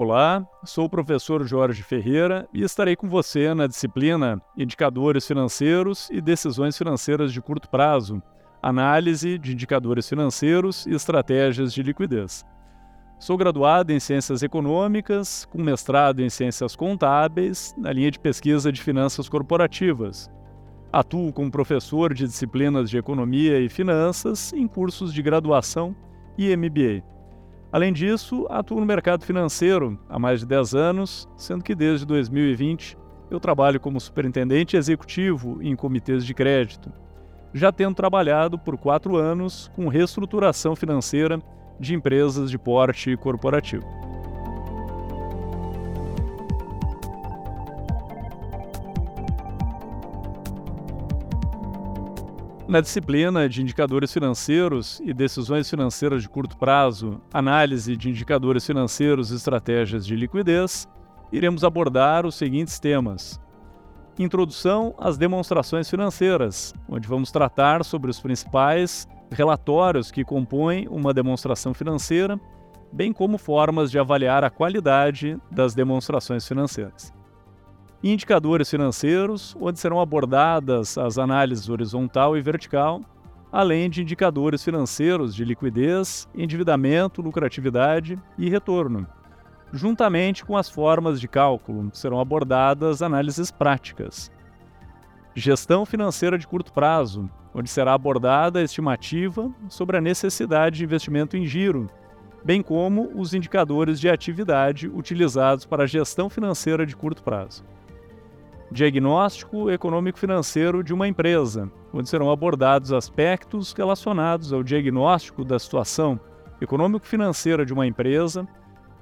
Olá, sou o professor Jorge Ferreira e estarei com você na disciplina Indicadores Financeiros e Decisões Financeiras de Curto Prazo, Análise de Indicadores Financeiros e Estratégias de Liquidez. Sou graduado em Ciências Econômicas, com mestrado em Ciências Contábeis, na linha de pesquisa de Finanças Corporativas. Atuo como professor de disciplinas de Economia e Finanças em cursos de graduação e MBA. Além disso, atuo no mercado financeiro há mais de 10 anos, sendo que desde 2020 eu trabalho como superintendente executivo em comitês de crédito, já tendo trabalhado por quatro anos com reestruturação financeira de empresas de porte corporativo. Na disciplina de indicadores financeiros e decisões financeiras de curto prazo, análise de indicadores financeiros e estratégias de liquidez, iremos abordar os seguintes temas: Introdução às demonstrações financeiras, onde vamos tratar sobre os principais relatórios que compõem uma demonstração financeira, bem como formas de avaliar a qualidade das demonstrações financeiras indicadores financeiros, onde serão abordadas as análises horizontal e vertical, além de indicadores financeiros de liquidez, endividamento, lucratividade e retorno. Juntamente com as formas de cálculo, serão abordadas análises práticas. Gestão financeira de curto prazo, onde será abordada a estimativa sobre a necessidade de investimento em giro, bem como os indicadores de atividade utilizados para a gestão financeira de curto prazo. Diagnóstico econômico-financeiro de uma empresa, onde serão abordados aspectos relacionados ao diagnóstico da situação econômico-financeira de uma empresa,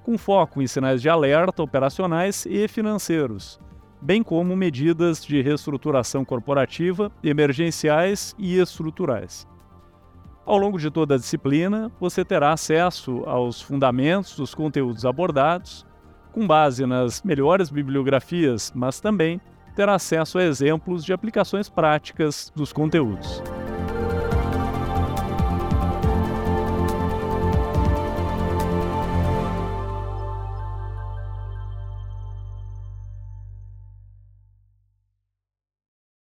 com foco em sinais de alerta operacionais e financeiros, bem como medidas de reestruturação corporativa, emergenciais e estruturais. Ao longo de toda a disciplina, você terá acesso aos fundamentos dos conteúdos abordados, com base nas melhores bibliografias, mas também ter acesso a exemplos de aplicações práticas dos conteúdos.